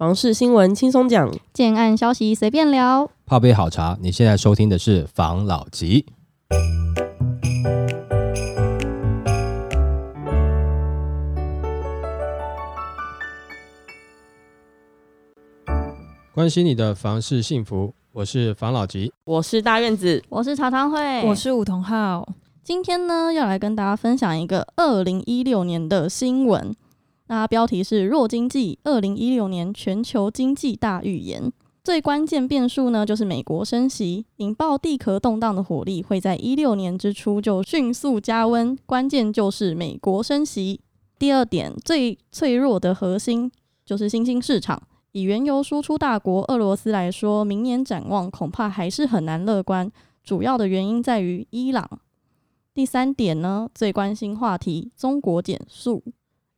房事新闻轻松讲，建案消息随便聊。泡杯好茶，你现在收听的是房老吉。关心你的房事幸福，我是房老吉。我是大院子，我是茶汤会，我是梧桐号。今天呢，要来跟大家分享一个二零一六年的新闻。那标题是“弱经济，二零一六年全球经济大预言”。最关键变数呢，就是美国升息，引爆地壳动荡的火力会在一六年之初就迅速加温。关键就是美国升息。第二点，最脆弱的核心就是新兴市场。以原油输出大国俄罗斯来说，明年展望恐怕还是很难乐观。主要的原因在于伊朗。第三点呢，最关心话题，中国减速。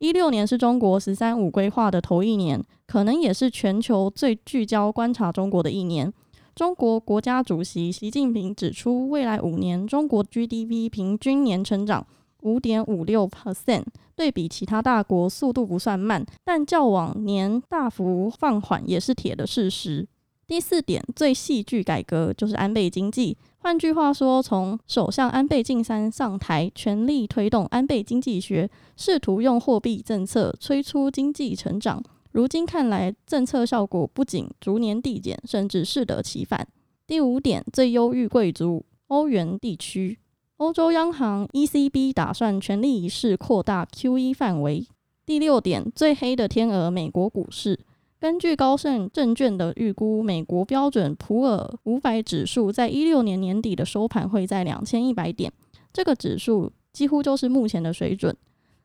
一六年是中国“十三五”规划的头一年，可能也是全球最聚焦观察中国的一年。中国国家主席习近平指出，未来五年中国 GDP 平均年成长五点五六 percent，对比其他大国速度不算慢，但较往年大幅放缓也是铁的事实。第四点，最戏剧改革就是安倍经济。换句话说，从首相安倍晋三上台，全力推动安倍经济学，试图用货币政策催促经济成长。如今看来，政策效果不仅逐年递减，甚至适得其反。第五点，最忧郁贵族欧元地区，欧洲央行 ECB 打算全力一试扩大 QE 范围。第六点，最黑的天鹅美国股市。根据高盛证券的预估，美国标准普尔五百指数在一六年年底的收盘会在两千一百点，这个指数几乎就是目前的水准。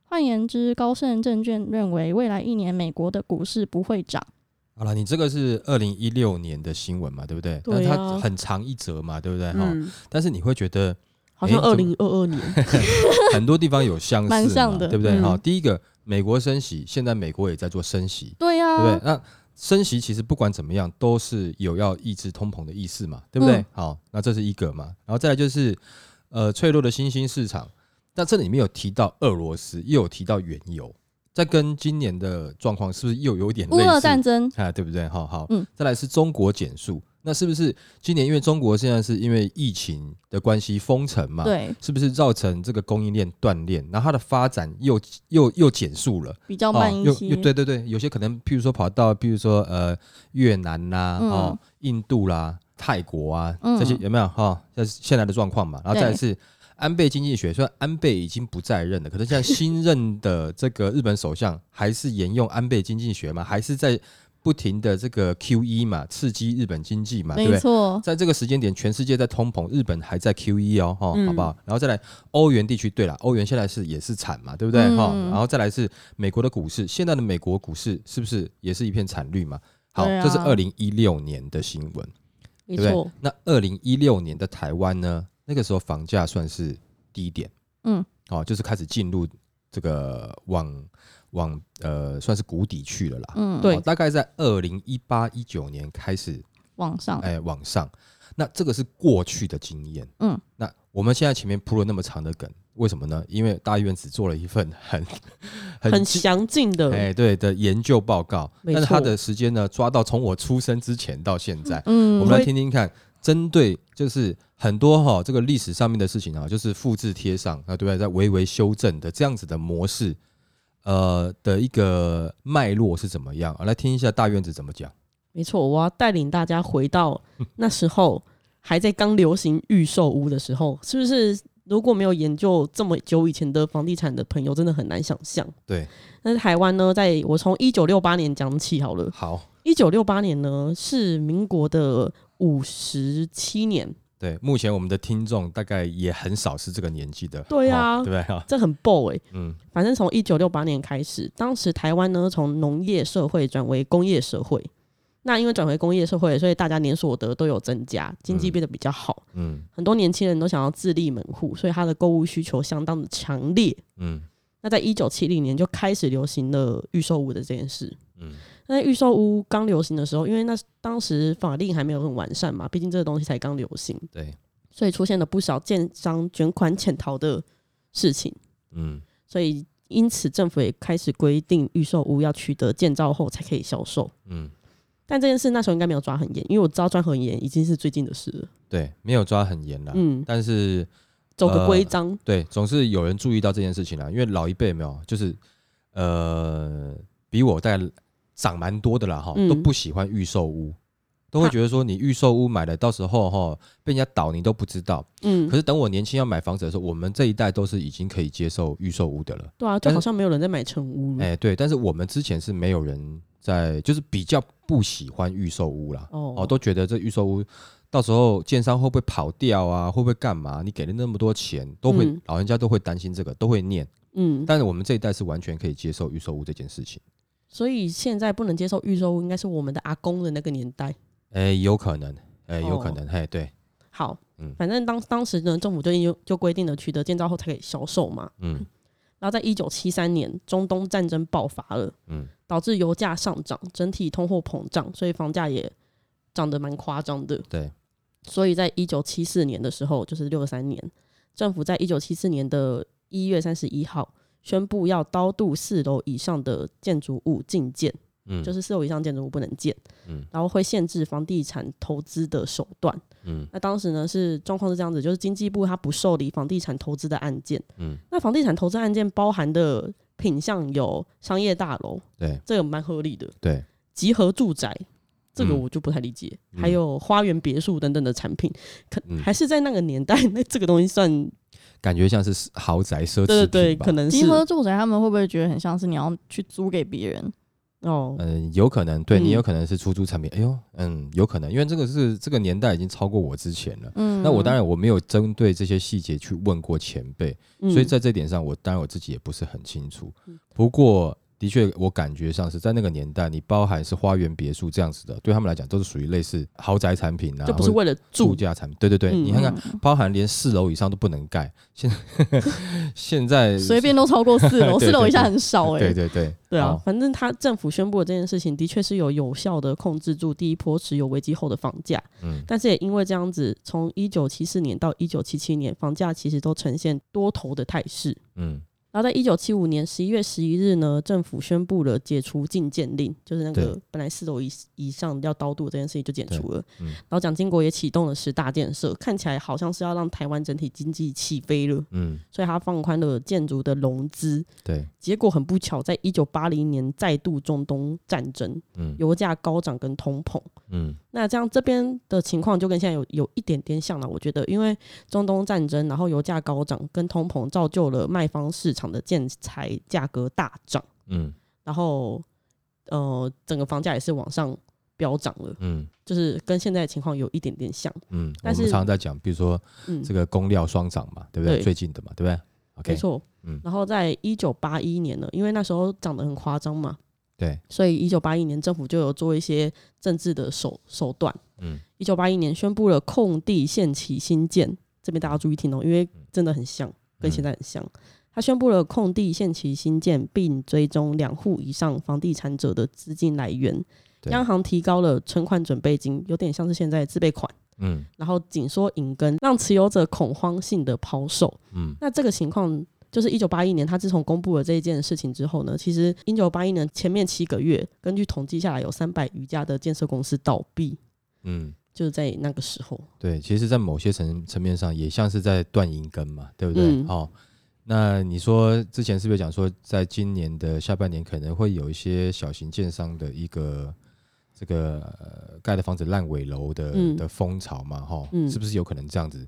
换言之，高盛证券认为未来一年美国的股市不会涨。好了，你这个是二零一六年的新闻嘛，对不对？对那它很长一则嘛，对不对？哈、嗯，但是你会觉得好像二诶零二二年，很多地方有相似嘛，蛮像的对不对？嗯、第一个，美国升息，现在美国也在做升息，对呀、对不对？那升息其实不管怎么样，都是有要抑制通膨的意思嘛，对不对？嗯好，那这是一个嘛，然后再来就是呃脆弱的新兴市场，那这里面有提到俄罗斯，又有提到原油，在跟今年的状况是不是又有点类似？乌俄战争，啊，对不对？好好，嗯再来是中国减速，那是不是今年因为中国现在是因为疫情的关系封城嘛？，对，是不是造成这个供应链断裂，然后它的发展又又又减速了？比较慢一又些。又对对对，有些可能，譬如说跑到，譬如说呃越南啦、嗯哦印度啦、泰国啊、嗯这些有没有哈？这、是现在的状况嘛。然后再是安倍经济学，虽然安倍已经不在任了，可是现在新任的这个日本首相还是沿用安倍经济学嘛，还是在不停的这个 QE 嘛，刺激日本经济嘛，对不对？在这个时间点，全世界在通膨，日本还在 QE 哦，哈、嗯好不好？然后再来欧元地区，对了，欧元现在是也是惨嘛，对不对？哈、嗯然后再来是美国的股市，现在的美国股市是不是也是一片惨绿嘛？好，啊这是二零一六年的新闻，没对不对错，？那二零一六年的台湾呢？那个时候房价算是低点，嗯，哦，就是开始进入这个往往呃算是谷底去了啦。嗯，对哦大概在二零一八一九年开始往上，哎往上。那这个是过去的经验。嗯，那我们现在前面铺了那么长的梗，为什么呢？因为大医院只做了一份很 很精详尽的，哎对的研究报告，但是它的时间呢抓到从我出生之前到现在。嗯，我们来听听看，针对就是很多哈、这个历史上面的事情啊，就是复制贴上啊，对不对？在微微修正的这样子的模式，呃的一个脉络是怎么样？啊来听一下大院子怎么讲。没错，我要带领大家回到 那时候还在刚流行预售屋的时候，是不是？如果没有研究这么久以前的房地产的朋友，真的很难想象。对，但是台湾呢，在我从一九六八年讲起好了。好，一九六八年呢是民国的五十七年，对，目前我们的听众大概也很少是这个年纪的，对啊哦对不对哈？这很 b 哎、嗯反正从一九六八年开始，当时台湾呢从农业社会转为工业社会。那因为转回工业社会，所以大家年所得都有增加，经济嗯变得比较好。嗯很多年轻人都想要自立门户，所以他的购物需求相当的强烈。嗯那在一九七零年就开始流行了预售物的这件事。嗯那在预售屋刚流行的时候，因为那当时法令还没有很完善嘛，毕竟这个东西才刚流行，对，所以出现了不少建商卷款潜逃的事情。嗯所以因此政府也开始规定预售屋要取得建造后才可以销售。嗯，但这件事那时候应该没有抓很严，因为我知道抓很严已经是最近的事了。对，没有抓很严啦，嗯，但是走个呃规章。对，总是有人注意到这件事情啦。因为老一辈没有，就是呃，比我大概长蛮多的啦哈，嗯都不喜欢预售屋，都会觉得说你预售屋买了，到时候哈被人家倒你都不知道。嗯可，是等我年轻要买房子的时候，我们这一代都是已经可以接受预售屋的了。对啊，就好像没有人在买成屋了。哎、对，但是我们之前是没有人在，就是比较不喜欢预售屋啦。哦哦，都觉得这预售屋到时候建商会不会跑掉啊？会不会干嘛？你给了那么多钱，都会、嗯老人家都会担心这个，都会念。嗯，但是我们这一代是完全可以接受预售屋这件事情。所以现在不能接受预售屋，应该是我们的阿公的那个年代。哎、有可能，哎、有可哦能，嘿，对，好，嗯反正当当时呢，政府就就就规定了取得建造后才可以销售嘛。嗯然后在一九七三年，中东战争爆发了，嗯导致油价上涨，整体通货膨胀，所以房价也涨得蛮夸张的。对，所以在一九七四年的时候，就是六三年，政府在一九七四年的一月三十一号宣布要高度四楼以上的建筑物禁建，嗯，就是四楼以上建筑物不能建，嗯然后会限制房地产投资的手段。嗯那当时呢是状况是这样子，就是经济部它不受理房地产投资的案件。嗯，那房地产投资案件包含的品项有商业大楼，对这个蛮合理的；对，集合住宅，这个嗯我就不太理解。嗯还有花园别墅等等的产品，可、嗯还是在那个年代，那这个东西算感觉像是豪宅奢侈品对对对，吧可能是集合住宅他们会不会觉得很像是你要去租给别人？哦，嗯，有可能，对你嗯有可能是出租产品。哎呦，嗯，有可能，因为这个是这个年代已经超过我之前了。嗯，那我当然我没有针对这些细节去问过前辈，嗯所以在这点上，我当然我自己也不是很清楚嗯。不过，的确，我感觉上是在那个年代，你包含是花园别墅这样子的，对他们来讲都是属于类似豪宅产品啊，就不是为了住住，家产品。对对对，嗯你看看，嗯包含连四楼以上都不能盖，现 现在 随便都超过四楼，四楼以下很少哎、对对对对啊，哦反正他政府宣布的这件事情，的确是有有效的控制住第一波石油危机后的房价，嗯但是也因为这样子，从一九七四年到一九七七年，房价其实都呈现多头的态势。嗯然后在一九七五年十一月十一日呢，政府宣布了解除禁建令，就是那个本来四楼以以上要刀度这件事情就解除了。嗯然后蒋经国也启动了十大建设，看起来好像是要让台湾整体经济起飞了，嗯，所以他放宽了建筑的融资。对，结果很不巧，在一九八零年再度中东战争，嗯油价高涨跟通膨。嗯那这样这边的情况就跟现在有有一点点像了，我觉得，因为中东战争，然后油价高涨跟通膨，造就了卖方市场的建材价格大涨，嗯然后呃，整个房价也是往上飙涨了，嗯就是跟现在的情况有一点点像。嗯，我但是们常常在讲，比如说嗯，这个工料双涨嘛，对不对？对最近的嘛，对不对？OK，没错。嗯然后在一九八一年呢，因为那时候涨得很夸张嘛，对，所以一九八一年政府就有做一些政治的手手段。嗯一九八一年宣布了空地限期新建，这边大家注意听哦，因为真的很像，跟现在很像。他宣布了空地限期新建，并追踪两户以上房地产者的资金来源。央行提高了存款准备金，有点像是现在自备款，嗯然后紧缩银根，让持有者恐慌性的抛售。嗯那这个情况就是一九八一年，他自从公布了这一件事情之后呢，其实一九八一年前面七个月，根据统计下来，有三百余家的建设公司倒闭，嗯，就是在那个时候。对，其实，在某些层层面上，也像是在断银根嘛，对不对？嗯哦，那你说之前是不是讲说，在今年的下半年可能会有一些小型建商的一个这个、呃、盖的房子烂尾楼的、嗯的风潮嘛？哈、嗯是不是有可能这样子？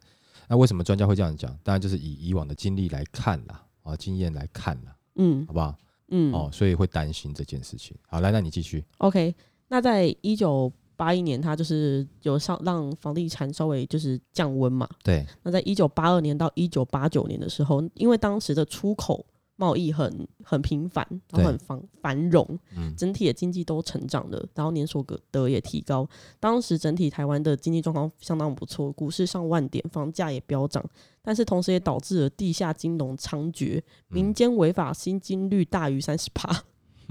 那为什么专家会这样讲？当然就是以以往的经历来看啦，啊，经验来看啦，嗯好不好？嗯，哦，所以会担心这件事情。好，来，那你继续。OK，那在一九八一年，它就是有上让房地产稍微就是降温嘛。对，那在一九八二年到一九八九年的时候，因为当时的出口贸易很很频繁，然后很繁繁荣，嗯整体的经济都成长了，然后年所得也提高。当时整体台湾的经济状况相当不错，股市上万点，房价也飙涨，但是同时也导致了地下金融猖獗，民间违法薪金率大于三十趴，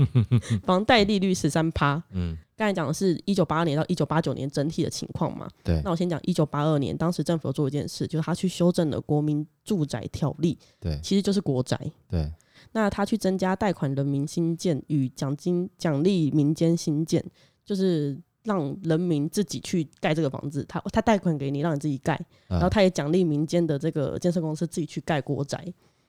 房贷利率十三趴。嗯，刚才讲的是一九八二年到一九八九年整体的情况嘛，对。那我先讲一九八二年，当时政府有做一件事，就是他去修正了国民住宅条例，对。其实就是国宅。对，那他去增加贷款人民新建与奖金奖励民间新建，就是让人民自己去盖这个房子，他他贷款给你，让你自己盖，啊然后他也奖励民间的这个建设公司自己去盖国宅，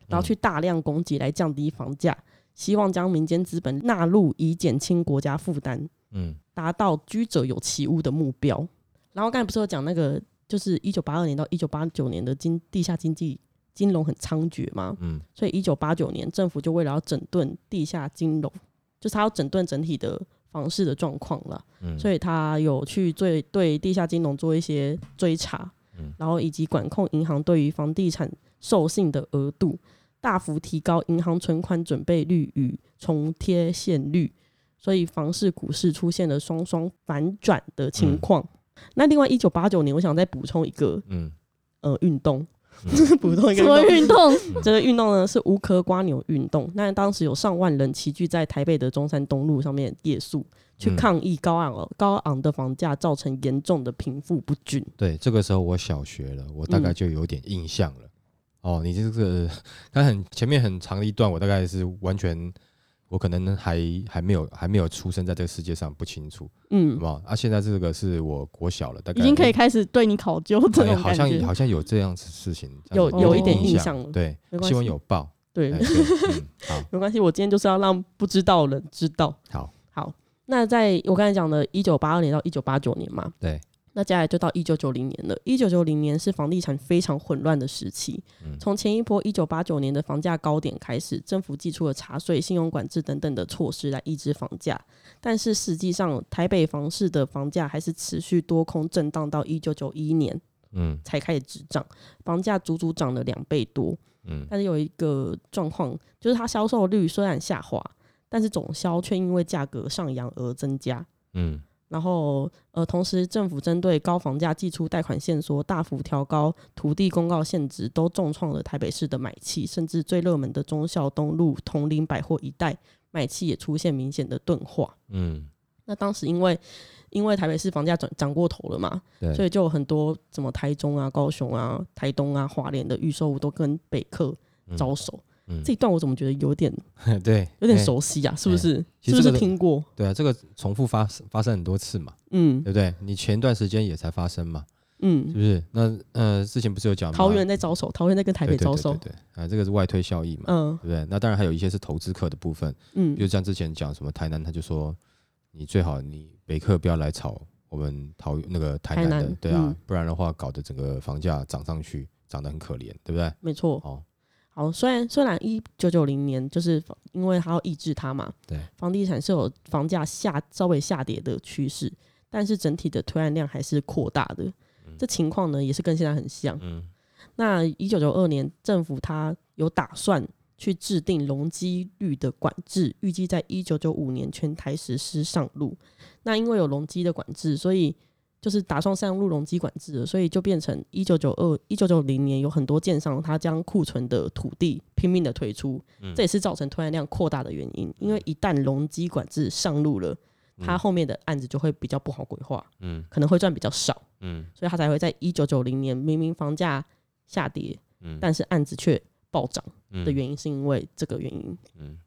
然后去大量供给来降低房价，希望将民间资本纳入，以减轻国家负担。嗯。达到居者有其屋的目标。然后刚才不是有讲那个，就是一九八二年到一九八九年的经地下经济金融很猖獗嘛，嗯。所以一九八九年政府就为了要整顿地下金融，就是他要整顿整体的房市的状况了，嗯，所以他有去对对地下金融做一些追查，嗯。然后以及管控银行对于房地产授信的额度，大幅提高银行存款准备率与重贴现率，所以房市、股市出现了双双反转的情况。那另外，一九八九年，我想再补充一个嗯呃运动，嗯 补充一个什么运动。这个运动呢是无壳瓜牛运动。那当时有上万人齐聚在台北的中山东路上面夜宿，去嗯抗议高昂高昂的房价造成严重的贫富不均。对，这个时候我小学了，我大概嗯就有点印象了。哦，你这个刚很前面很长的一段，我大概是完全，我可能还还没有还没有出生在这个世界上，不清楚，好嗯不，好？啊，现在这个是我国小了，大概已经可以开始对你考究这种感觉。像好像有这样子事情，有有一点印印象了对新闻有报，对好 没关系，我今天就是要让不知道的人知道。好，好，那在我刚才讲的，一九八二年到一九八九年嘛，对，那接下来就到一九九零年了。一九九零年是房地产非常混乱的时期，嗯从前一波一九八九年的房价高点开始，政府寄出了茶税、信用管制等等的措施来抑制房价，但是实际上台北房市的房价还是持续多空震荡到一九九一年嗯才开始止涨，房价足足涨了两倍多。嗯但是有一个状况，就是它销售率虽然下滑，但是总销却因为价格上扬而增加。嗯然后，呃，同时政府针对高房价寄出贷款限缩，大幅调高土地公告限值，都重创了台北市的买气，甚至最热门的忠孝东路、同林百货一带买气也出现明显的钝化。嗯，那当时因为因为台北市房价涨涨过头了嘛，所以就有很多什么台中啊、高雄啊、台东啊、花莲的预售屋都跟北客嗯招手。嗯这一段我怎么觉得有点 对，有点哎熟悉啊？是不是？是不是听过？对啊，这个重复发生发生很多次嘛，嗯对不对？你前段时间也才发生嘛，嗯是嗯，不是？那呃，之前不是有讲吗桃园在招手，桃园在跟台北对对招手。对啊，这个是外推效益嘛，嗯对不对？那当然还有一些是投资客的部分，嗯比如像之前讲什么台南，他就说你最好你北客不要来炒我们桃那个台南的，台南对啊，嗯不然的话搞得整个房价涨上去，涨得很可怜，对不对？没错。哦，好，虽然虽然一九九零年就是因为它要抑制它嘛，对，房地产是有房价下稍微下跌的趋势，但是整体的推案量还是扩大的。这情况呢也是跟现在很像。嗯那一九九二年，政府它有打算去制定容积率的管制，预计在一九九五年全台实施上路。那因为有容积的管制，所以就是打算上路容积管制了，所以就变成一九九二、一九九零年有很多建商他将库存的土地拼命的推出，嗯这也是造成推案量扩大的原因。因为一旦容积管制上路了，他后面的案子就会比较不好规划，嗯可能会赚比较少。嗯所以他才会在一九九零年明明房价下跌，嗯但是案子却暴涨嗯的原因，是因为这个原因。嗯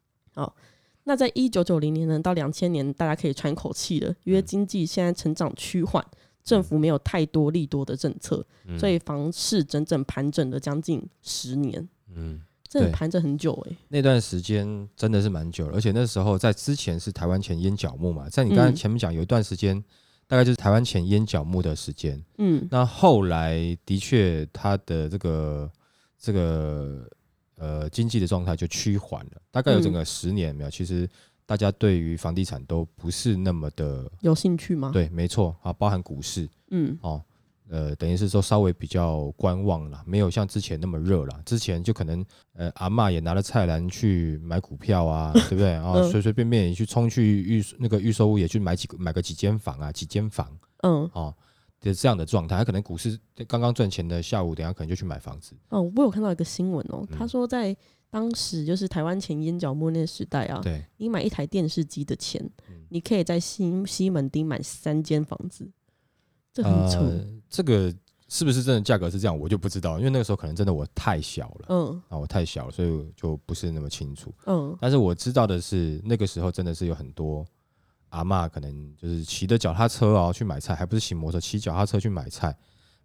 那在一九九零年呢到两千年，大家可以喘口气了，因为经济现在成长趋缓，政府没有太多利多的政策，嗯。所以房市整整盘整了将近十年，嗯，对真的盘整很久哎、那段时间真的是蛮久了，而且那时候在之前是台湾前烟角木嘛，在你刚才嗯。前面讲有一段时间，大概就是台湾前烟角木的时间。嗯。那后来的确，它的这个这个呃经济的状态就趋缓了，大概有整个十年没有。其实大家对于房地产都不是那么的有兴趣吗？，对，没错啊，包含股市嗯哦，呃，等于是说稍微比较观望了，没有像之前那么热了。之前就可能呃阿嬷也拿了菜篮去买股票啊，对不对？然后嗯随随便便也去冲去预那个预售屋也去买几个买个几间房啊，几间房嗯哦。的这样的状态，他可能股市刚刚赚钱的下午，等下可能就去买房子。哦，我有看到一个新闻哦，嗯他说在当时就是台湾前烟角末那个时代啊，对，你买一台电视机的钱，嗯你可以在西西门町买三间房子，这很扯。呃，这个是不是真的价格是这样，我就不知道，因为那个时候可能真的我太小了嗯啊，我太小了，所以就不是那么清楚。嗯但是我知道的是，那个时候真的是有很多阿嬷可能就是骑着脚踏车哦去买菜，还不是骑摩托车，骑脚踏车去买菜，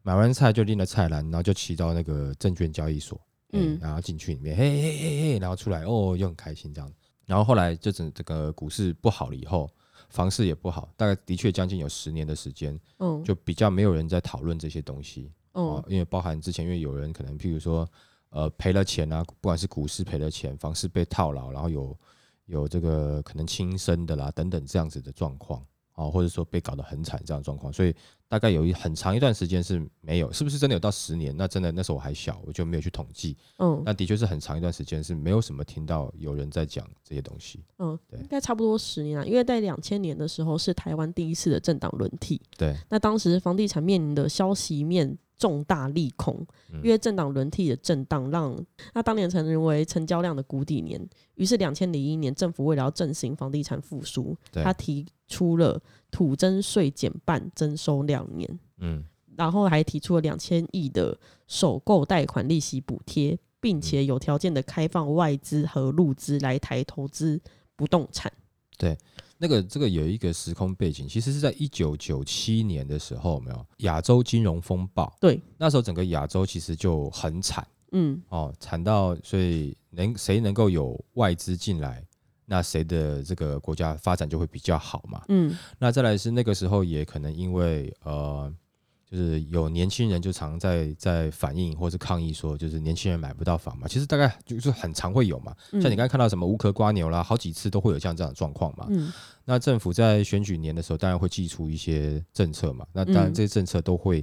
买完菜就拎了菜篮，然后就骑到那个证券交易所，嗯嗯，然后进去里面，嘿嘿嘿嘿，然后出来哦，又很开心这样。然后后来就整这个股市不好了以后，房市也不好，大概的确将近有十年的时间，嗯，就比较没有人在讨论这些东西。哦嗯，因为包含之前，因为有人可能譬如说，呃，赔了钱啊，不管是股市赔了钱，房市被套牢，然后有有这个可能轻生的啦等等这样子的状况，啊，或者说被搞得很惨这样的状况，所以大概有一很长一段时间是没有，是不是真的有到十年？那真的那时候我还小，我就没有去统计，嗯那的确是很长一段时间是没有什么听到有人在讲这些东西。嗯，对应该差不多十年啊，因为在两千年的时候是台湾第一次的政党轮替，对，那当时房地产面临的消息面重大利空，嗯。因为政党轮替的震荡让那当年曾认为成交量的谷底年，于是两千零一年政府为了要振兴房地产复苏，他提出了土增税减半征收两年，嗯。然后还提出了两千亿的首购贷款利息补贴，并且有条件的开放外资和入资来台投资不动产。那个这个有一个时空背景，其实是在一九九七年的时候，有没有亚洲金融风暴？对，那时候整个亚洲其实就很惨嗯哦，惨到所以能谁能够有外资进来，那谁的这个国家发展就会比较好嘛。嗯那再来是那个时候也可能因为呃，就是有年轻人就常在在反映或是抗议说，就是年轻人买不到房嘛。其实大概就是很常会有嘛，嗯，像你刚才看到什么乌壳瓜牛啦，好几次都会有像这样的状况嘛。嗯那政府在选举年的时候，当然会寄出一些政策嘛。那当然嗯这些政策都会、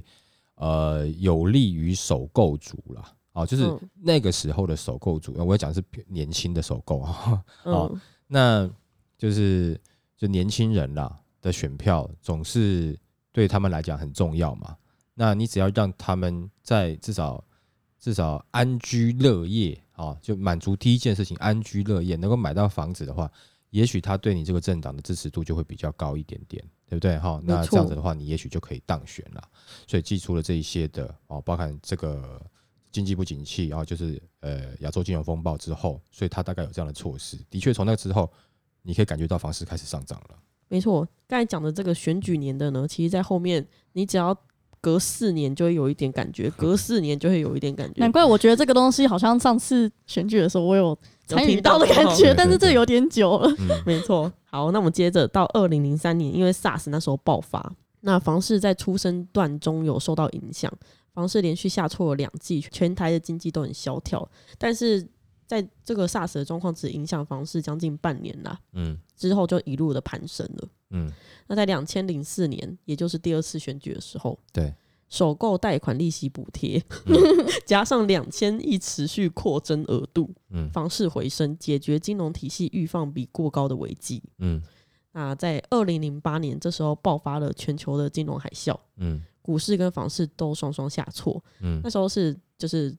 呃有利于首购族啦。哦，就是嗯那个时候的首购族，呃我要讲是年轻的首购啊。哦嗯那就是就年轻人啦的选票总是对他们来讲很重要嘛。那你只要让他们在至少至少安居乐业啊、就满足第一件事情安居乐业，能够买到房子的话，也许他对你这个政党的支持度就会比较高一点点，对不对？哈，那这样子的话，你也许就可以当选了。所以寄出了这一些的哦，包含这个经济不景气，然后就是呃亚洲金融风暴之后，所以他大概有这样的措施。的确，从那之后，你可以感觉到房市开始上涨了。没错，刚才讲的这个选举年的呢，其实在后面你只要隔四年就会有一点感觉，隔 四年就会有一点感觉。难怪我觉得这个东西好像上次选举的时候我有参与到的感觉，但是这有点久了。嗯，没错。好，那我们接着到二零零三年，因为 SARS 那时候爆发，那房市在出生段中有受到影响，房市连续下挫了两季，全台的经济都很萧条。但是在这个 SARS 的状况只影响房市将近半年啦，嗯之后就一路的攀升了。嗯，那在两千零四年，也就是第二次选举的时候，对，首购贷款利息补贴，嗯 加上两千亿持续扩增额度，嗯房市回升，解决金融体系预放比过高的危机。嗯那在二零零八年，这时候爆发了全球的金融海啸，嗯股市跟房市都双双下挫。嗯那，时候是就是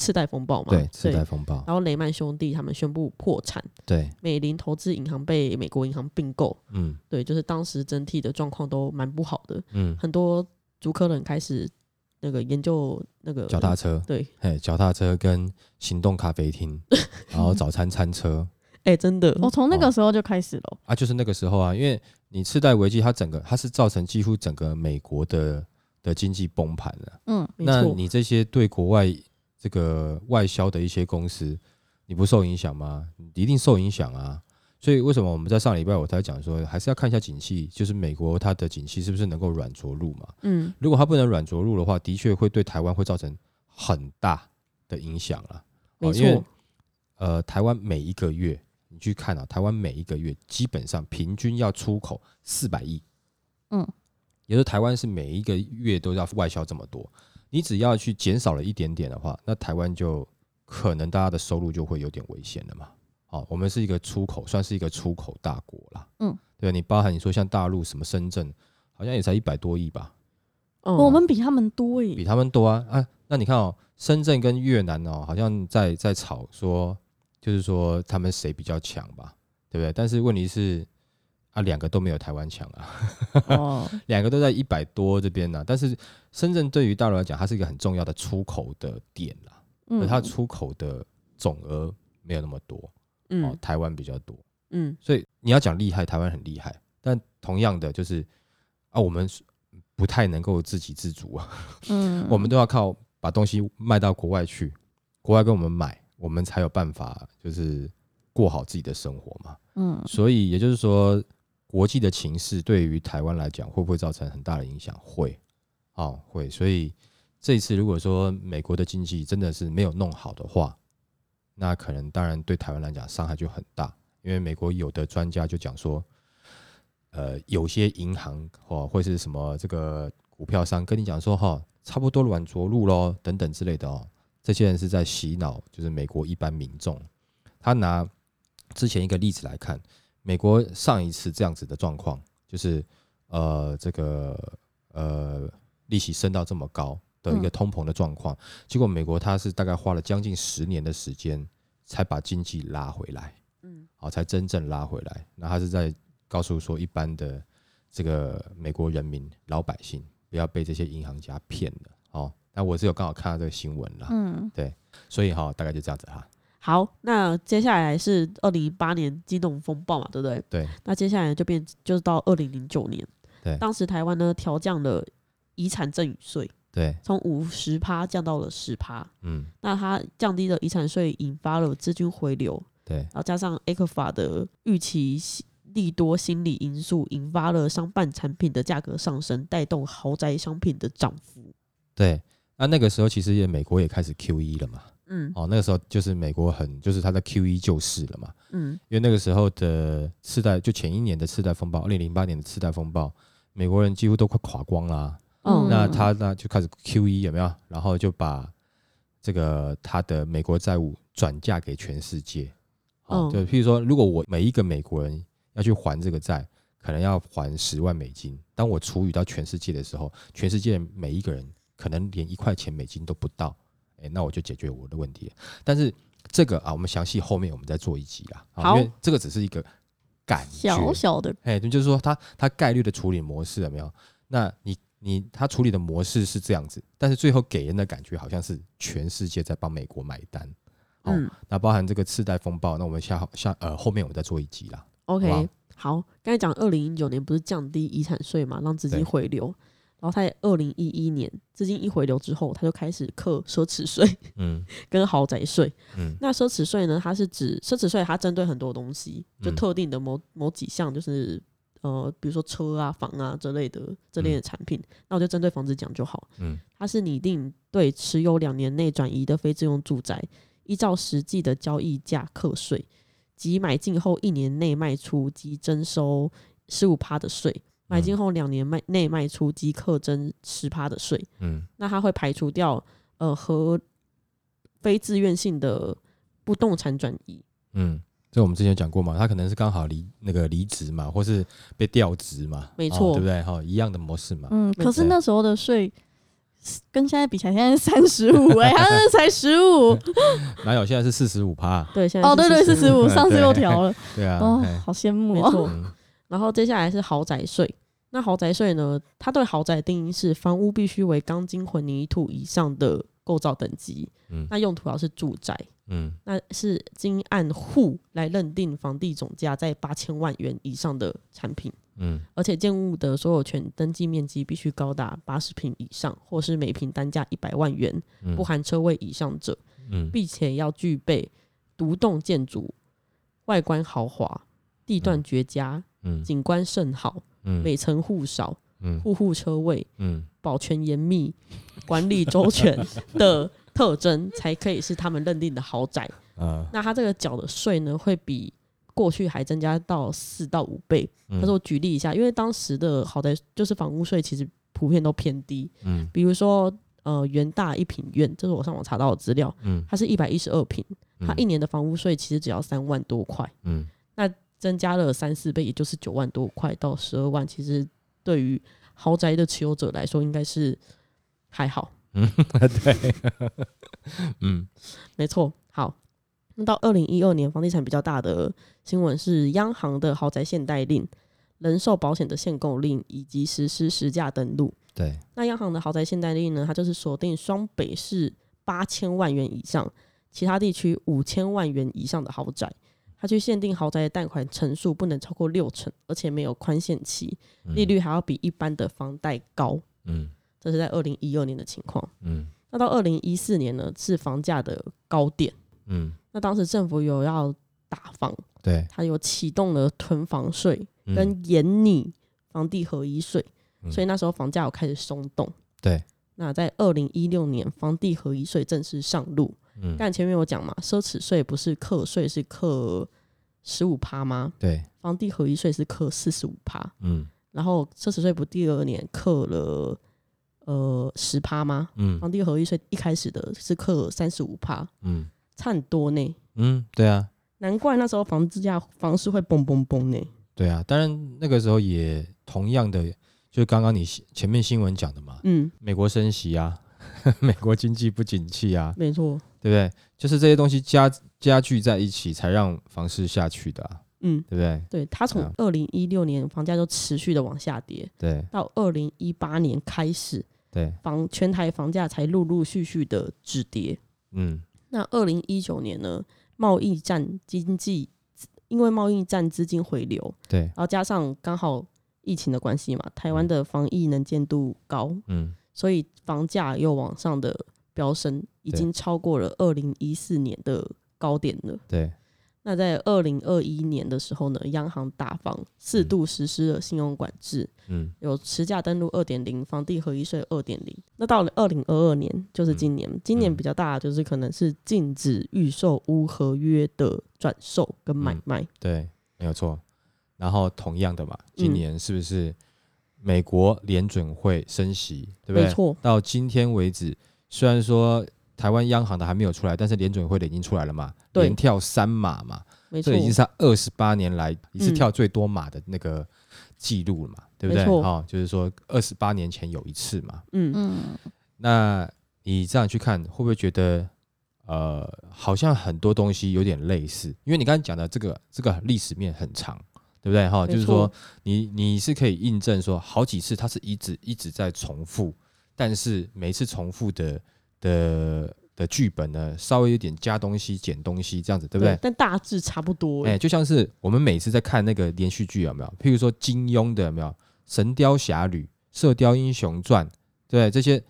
次贷风暴嘛，对，次贷风暴，然后雷曼兄弟他们宣布破产，对，美林投资银行被美国银行并购，嗯。对，就是当时整体的状况都蛮不好的，嗯，很多足科人开始那个研究那个脚踏车，对，嘿，脚踏车跟行动咖啡厅，然后早餐餐车。哎、真的，我从那个时候就开始了，啊，就是那个时候啊，因为你次贷危机，它整个它是造成几乎整个美国的的经济崩盘了。嗯，没错，那你这些对国外这个外销的一些公司，你不受影响吗？你一定受影响啊。所以为什么我们在上礼拜我才讲说，还是要看一下景气，就是美国它的景气是不是能够软着陆嘛？嗯，如果它不能软着陆的话，的确会对台湾会造成很大的影响了。没哦因为错，呃，台湾每一个月你去看啊，台湾每一个月基本上平均要出口四百亿，嗯，也就是台湾是每一个月都要外销这么多，你只要去减少了一点点的话，那台湾就可能大家的收入就会有点危险了嘛。好、我们是一个出口，算是一个出口大国啦。嗯，对你包含你说像大陆什么深圳，好像也才一百多亿吧，嗯我们比他们多耶。比他们多啊啊！那你看哦，深圳跟越南哦，好像在在吵说，就是说他们谁比较强吧，对不对？但是问题是，啊，两个都没有台湾强啊，哦，两个都在一百多这边呢、但是深圳对于大陆来讲，它是一个很重要的出口的点啦，而嗯，它出口的总额没有那么多，哦嗯，台湾比较多，嗯。所以你要讲厉害，台湾很厉害，但同样的就是啊，我们不太能够自给自足啊，嗯，我们都要靠把东西卖到国外去，国外跟我们买，我们才有办法就是过好自己的生活嘛。嗯。所以也就是说，国际的情势对于台湾来讲，会不会造成很大的影响？会，哦，会。所以这一次如果说美国的经济真的是没有弄好的话，那可能当然对台湾来讲伤害就很大，因为美国有的专家就讲说，呃，有些银行或或是什么这个股票商跟你讲说，哈，差不多软着陆喽，等等之类的哦。这些人是在洗脑，就是美国一般民众。他拿之前一个例子来看，美国上一次这样子的状况，就是呃这个呃利息升到这么高的一个嗯通膨的状况，结果美国它是大概花了将近十年的时间才把经济拉回来，嗯好、才真正拉回来。那他是在告诉说一般的这个美国人民老百姓不要被这些银行家骗了哦。那我是有刚好看到这个新闻啦，嗯对所以哈、大概就这样子哈。好，那接下来是二零一八年金融风暴嘛，对不对？对，那接下来就变就是到二零零九年，对当时台湾呢调降了遗产赠与税，对，从五十趴降到了十趴。嗯，那它降低了遗产税，引发了资金回流，对，然后加上 A 克法的预期利多心理因素，引发了商办产品的价格上升，带动豪宅商品的涨幅。对。那那个时候其实也美国也开始 Q E 了嘛，嗯哦，那个时候就是美国很就是它的 Q E 救市了嘛，嗯因为那个时候的次贷就前一年的次贷风暴，二零零八年的次贷风暴，美国人几乎都快垮光啦、嗯那他呢就开始 Q E 有没有？然后就把这个他的美国债务转嫁给全世界。哦，嗯就譬如说，如果我每一个美国人要去还这个债，可能要还十万美金。当我除以到全世界的时候，全世界每一个人可能连一块钱美金都不到。哎，那我就解决我的问题了。但是这个啊，我们详细后面我们再做一集啦。因为这个只是一个感觉，小小的哎，就是说它它概率的处理模式有没有？那你你它处理的模式是这样子，但是最后给人的感觉好像是全世界在帮美国买单。哦，嗯那包含这个次贷风暴，那我们下下呃后面我们再做一集啦。，OK，好好，刚才讲二零一九年不是降低遗产税嘛，让资金回流。然后他也二零一一年资金一回流之后，他就开始课奢侈税嗯 跟豪宅税。嗯那奢侈税呢？它是指奢侈税，它针对很多东西，就嗯特定的某某几项，就是呃，比如说车啊、房啊之类的这类的产品。那我就针对房子讲就好。嗯它是拟定对持有两年内转移的非自用住宅，依照实际的交易价课税，即买进后一年内卖出及征收十五趴的税，买进后两年卖内卖出即刻征十趴的税。嗯那它会排除掉呃和非自愿性的不动产转移。嗯，这我们之前有讲过嘛，他可能是刚好离那个离职嘛，或是被调职嘛，哦没错对不对？哈，一样的模式嘛。嗯，可是那时候的税跟现在比起来，现在是三十五，哎，他那才十五，哪有现在是四十五趴？对，现在哦，对对，四十五，上次又调了，对啊，哦哎，好羡慕哦。没错。嗯然后接下来是豪宅税。那豪宅税呢？它对豪宅的定义是房屋必须为钢筋混凝土以上的构造等级，嗯那用途要是住宅，嗯。那是经按户来认定房地总价在八千万元以上的产品，嗯。而且建物的所有权登记面积必须高达八十平以上，或是每平单价一百万元，嗯不含车位以上者，嗯。并且要具备独栋建筑、外观豪华、地段绝佳、嗯。景观甚好、嗯。每层户少、嗯。户户车位、嗯。保全严密、管理周全的特征，才可以是他们认定的豪宅。啊，那他这个缴的税呢，会比过去还增加到四到五倍。他说我举例一下，因为当时的豪宅就是房屋税其实普遍都偏低，嗯。比如说呃元大一品院，这是我上网查到的资料，嗯。它是一百一十二平，它嗯一年的房屋税其实只要三万多块，嗯增加了三四倍，也就是九万多块到十二万，其实对于豪宅的持有者来说，应该是还好。嗯对，嗯没错，好。那到二零一二年，房地产比较大的新闻是央行的豪宅限贷令。人寿保险的限购令以及实施实价登录。对，那央行的豪宅限贷令呢，它就是锁定双北市八千万元以上，其他地区五千万元以上的豪宅，它去限定豪宅的贷款成数不能超过六成，而且没有宽限期，利率还要比一般的房贷高。嗯这是在二零一二年的情况。嗯那到二零一四年呢，是房价的高点。嗯，那当时政府有要打房，对，它有启动了囤房税嗯跟严拟房地合一税，嗯所以那时候房价有开始松动。对，那在二零一六年，房地合一税正式上路。嗯。但前面有讲嘛，奢侈税不是课税是课十五趴吗？对，房地合一税是课四十五趴，嗯。然后奢侈税不第二年课了呃十趴吗？嗯。房地合一税一开始的是课三十五趴，嗯。差很多呢。嗯，对啊，难怪那时候房子价房市会嘣嘣嘣呢。对啊，当然那个时候也同样的，就是刚刚你前面新闻讲的嘛，嗯，美国升息啊，美国经济不景气啊，没错。对不对？就是这些东西加加剧在一起，才让房市下去的、啊，嗯，对不对？对，它从啊。二零一六年房价就持续的往下跌，对。到二零一八年开始，对，房全台房价才陆陆续续的止跌。嗯。那二零一九年呢，贸易战经济因为贸易战资金回流，对，然后加上刚好疫情的关系嘛，台湾的防疫能见度高，嗯所以房价又往上的飙升，已经超过了二零一四年的高点了。对，那在二零二一年的时候呢，央行大方四嗯度实施了信用管制，嗯有持价登录二点零、房地合一税二点零。那到了二零二二年，就是今年，今年嗯比较大的就是可能是禁止预售屋合约的转售跟买嗯卖。对，没有错。然后同样的嘛，今嗯年是不是美国联准会升息，对不对？没错，到今天为止，虽然说台湾央行的还没有出来，但是联准会的已经出来了嘛，连跳三码嘛，没错。这，已经是二十八年来一次嗯跳最多码的那个记录了嘛，对不对？没错。哦，就是说二十八年前有一次嘛，嗯，嗯，那你这样去看，会不会觉得呃，好像很多东西有点类似？因为你刚才讲的这个这个历史面很长，对不对？哈，就是说你你是可以印证说，好几次它是一直一直在重复，但是每次重复的的的剧本呢，稍微有点加东西、减东西这样子，对不对？但大致差不多。哎、就像是我们每次在看那个连续剧有没有？譬如说金庸的有没有《神雕侠侣》《射雕英雄传》，对这些，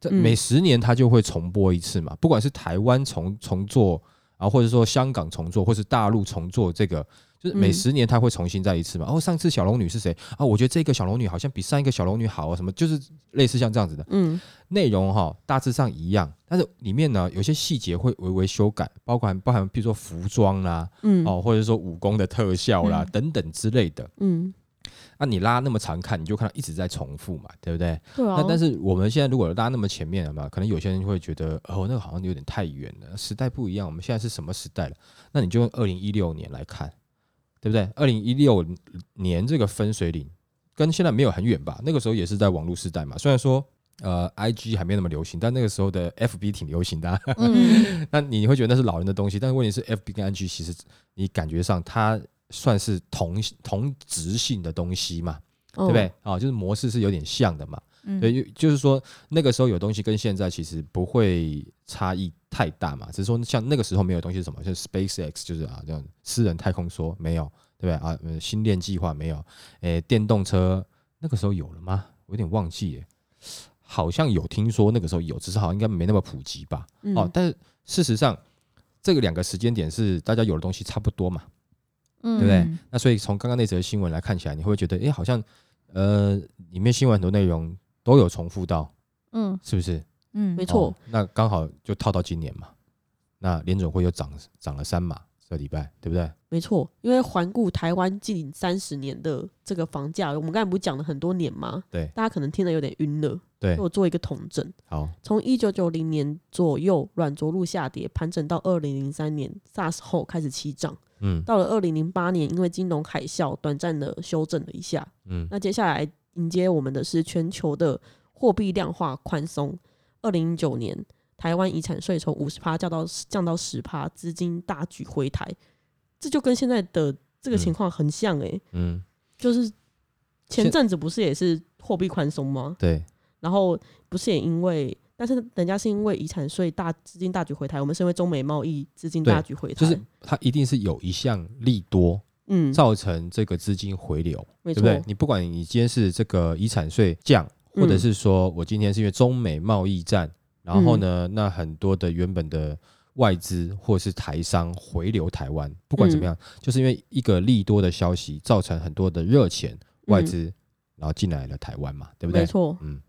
这嗯每十年它就会重播一次嘛。不管是台湾重重做啊，或者说香港重做，或是大陆重做，这个就是每嗯十年它会重新再一次嘛。哦，上次小龙女是谁啊？我觉得这个小龙女好像比上一个小龙女好啊，什么就是类似像这样子的。嗯，内容哈大致上一样，但是里面呢有些细节会微微修改，包含包含比如说服装啦、嗯，哦，或者说武功的特效啦、嗯等等之类的。嗯，那、你拉那么长看，你就看到一直在重复嘛，对不对？对啊。那但是我们现在如果拉那么前面了嘛，可能有些人会觉得哦，那个好像有点太远了，时代不一样，我们现在是什么时代了？那你就用二零一六年来看，对不对？二零一六年这个分水岭跟现在没有很远吧？那个时候也是在网络时代嘛，虽然说。呃，I G 还没那么流行，但那个时候的 F B 挺流行的啊、嗯，那你会觉得那是老人的东西，但是问题是，F B 跟 I G 其实你感觉上它算是同同质性的东西嘛，对对不对？啊、就是模式是有点像的嘛。嗯对，就是说那个时候有东西跟现在其实不会差异太大嘛，只是说像那个时候没有东西是什么，就是 SpaceX 就是啊这样私人太空梭没有，对不对啊？呃星链计划没有，诶，电动车那个时候有了吗？我有点忘记耶，好像有听说那个时候有，只是好像应该没那么普及吧。嗯哦，但是事实上这个两个时间点是大家有的东西差不多嘛，对对不对？那所以从刚刚那则新闻来看起来，你会觉得，诶，好像呃里面新闻很多内容都有重复到，嗯是不是？嗯，没错哦那刚好就套到今年嘛。那联准会又涨涨了三码，这个礼拜对不对？没错，因为环顾台湾近三十年的这个房价，我们刚才不是讲了很多年吗？对大家可能听得有点晕了。对，我做一个统整，好，从一九九零年左右软着陆下跌，盘整到二零零三年 SARS 后开始起涨，嗯到了二零零八年，因为金融海啸短暂的修正了一下。嗯那接下来迎接我们的是全球的货币量化宽松。二零零九年，台湾遗产税从五十趴降到降到十趴，资金大举回台，这就跟现在的这个情况很像诶、嗯，就是前阵子不是也是货币宽松吗？对，然后不是也因为，但是人家是因为遗产税大资金大举回台，我们是因为中美贸易资金大举回台，就是它一定是有一项利多，嗯，造成这个资金回流，对不对？你不管你今天是这个遗产税降，或者是说我今天是因为中美贸易战，然后呢，那很多的原本的外资或是台商回流台湾，不管怎么样，就是因为一个利多的消息，造成很多的热钱外资然后进来了台湾嘛，对不对？没错，嗯。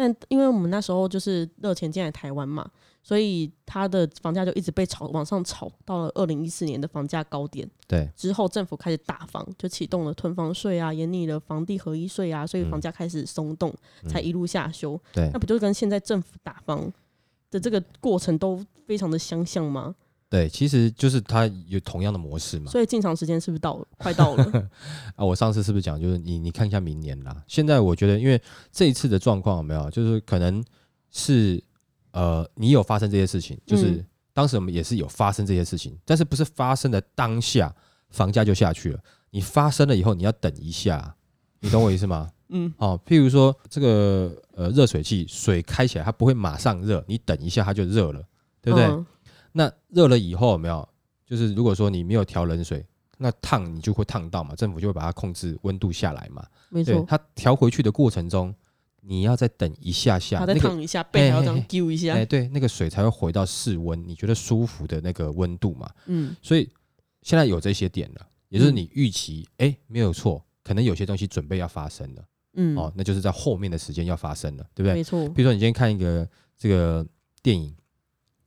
那因为我们那时候就是热钱进来台湾嘛，所以它的房价就一直被炒往上炒，到了二零一四年的房价高点。对，之后政府开始打房，就启动了囤房税啊，严厉了房地合一税啊，所以房价开始松动，才一路下修。对，那不就跟现在政府打房的这个过程都非常的相像吗？对，其实就是它有同样的模式嘛。所以进场时间是不是到了？快到了 啊！我上次是不是讲，就是你你看一下明年啦。现在我觉得，因为这一次的状况有没有，就是可能是呃，你有发生这些事情，就是当时我们也是有发生这些事情，但是不是发生的当下房价就下去了？你发生了以后，你要等一下，你懂我意思吗？嗯。哦，譬如说这个呃热水器水开起来，它不会马上热，你等一下它就热了，对不对？那热了以后有没有？就是如果说你没有调冷水，那烫你就会烫到嘛，政府就会把它控制温度下来嘛。没错，它调回去的过程中，你要再等一下下，再烫一下，背还要这样揪一下。哎，对，那个水才会回到室温，你觉得舒服的那个温度嘛。嗯，所以现在有这些点了，也就是你预期，哎，没有错，可能有些东西准备要发生了。嗯，哦，那就是在后面的时间要发生了，对不对？没错。比如说你今天看一个这个电影。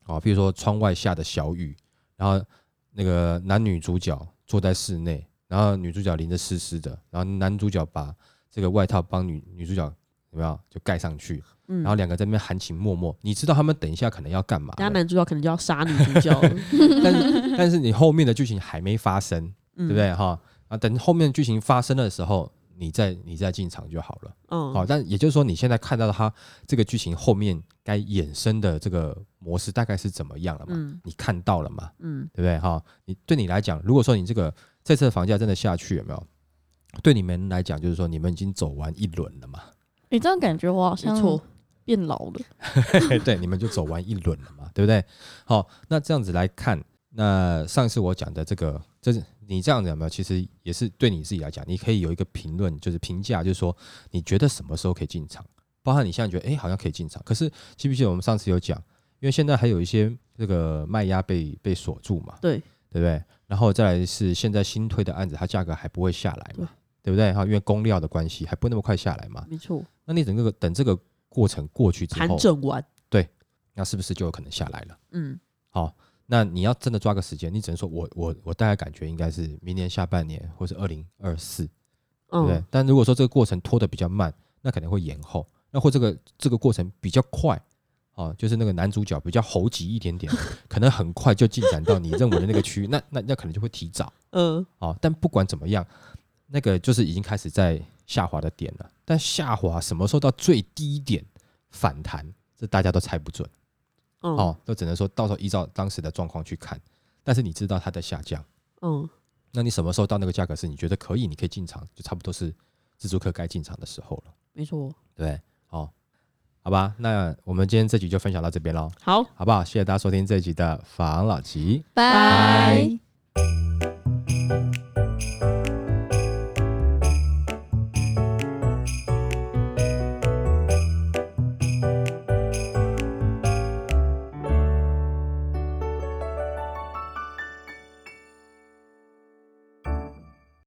哦，比如说窗外下的小雨，然后那个男女主角坐在室内，然后女主角淋得湿湿的，然后男主角把这个外套帮女女主角有没有就盖上去，然后两个在那边含情脉脉，你知道他们等一下可能要干嘛？等下男主角可能就要杀女主角，但是但是你后面的剧情还没发生，对不对哈？啊，等后面剧情发生的时候。你再你再进场就好了，嗯，好，但也就是说，你现在看到它这个剧情后面该衍生的这个模式大概是怎么样了嘛？你看到了嘛？嗯，对不对？哈，你对你来讲，如果说你这个这次的房价真的下去，有没有？对你们来讲，就是说你们已经走完一轮了嘛？你这样感觉我好像变老了，对，你们就走完一轮了嘛？对不对？好，那这样子来看，那上次我讲的这个，这是。你这样子有没有？其实也是对你自己来讲，你可以有一个评论，就是评价，就是说你觉得什么时候可以进场？包含你现在觉得，哎，好像可以进场。可是记不记得我们上次有讲，因为现在还有一些这个卖压被被锁住嘛，对对不对？然后再来是现在新推的案子，它价格还不会下来嘛，对不对？哈，因为供料的关系，还不那么快下来嘛。没错。那你整个等这个过程过去之后，盘整完，对，那是不是就有可能下来了？嗯，好。那你要真的抓个时间，你只能说我我我大概感觉应该是明年下半年，或是二零二四，对不对？但如果说这个过程拖得比较慢，那可能会延后；那或这个这个过程比较快，哦，就是那个男主角比较猴急一点点，可能很快就进展到你认为的那个区域，那那那可能就会提早。嗯，哦，但不管怎么样，那个就是已经开始在下滑的点了。但下滑什么时候到最低点反弹，这大家都猜不准。哦，都只能说到时候依照当时的状况去看，但是你知道它在下降，嗯，那你什么时候到那个价格是你觉得可以，你可以进场，就差不多是自助客该进场的时候了。没错，对，好，好吧，那我们今天这集就分享到这边喽。好，好不好？谢谢大家收听这一集的房老吉，拜。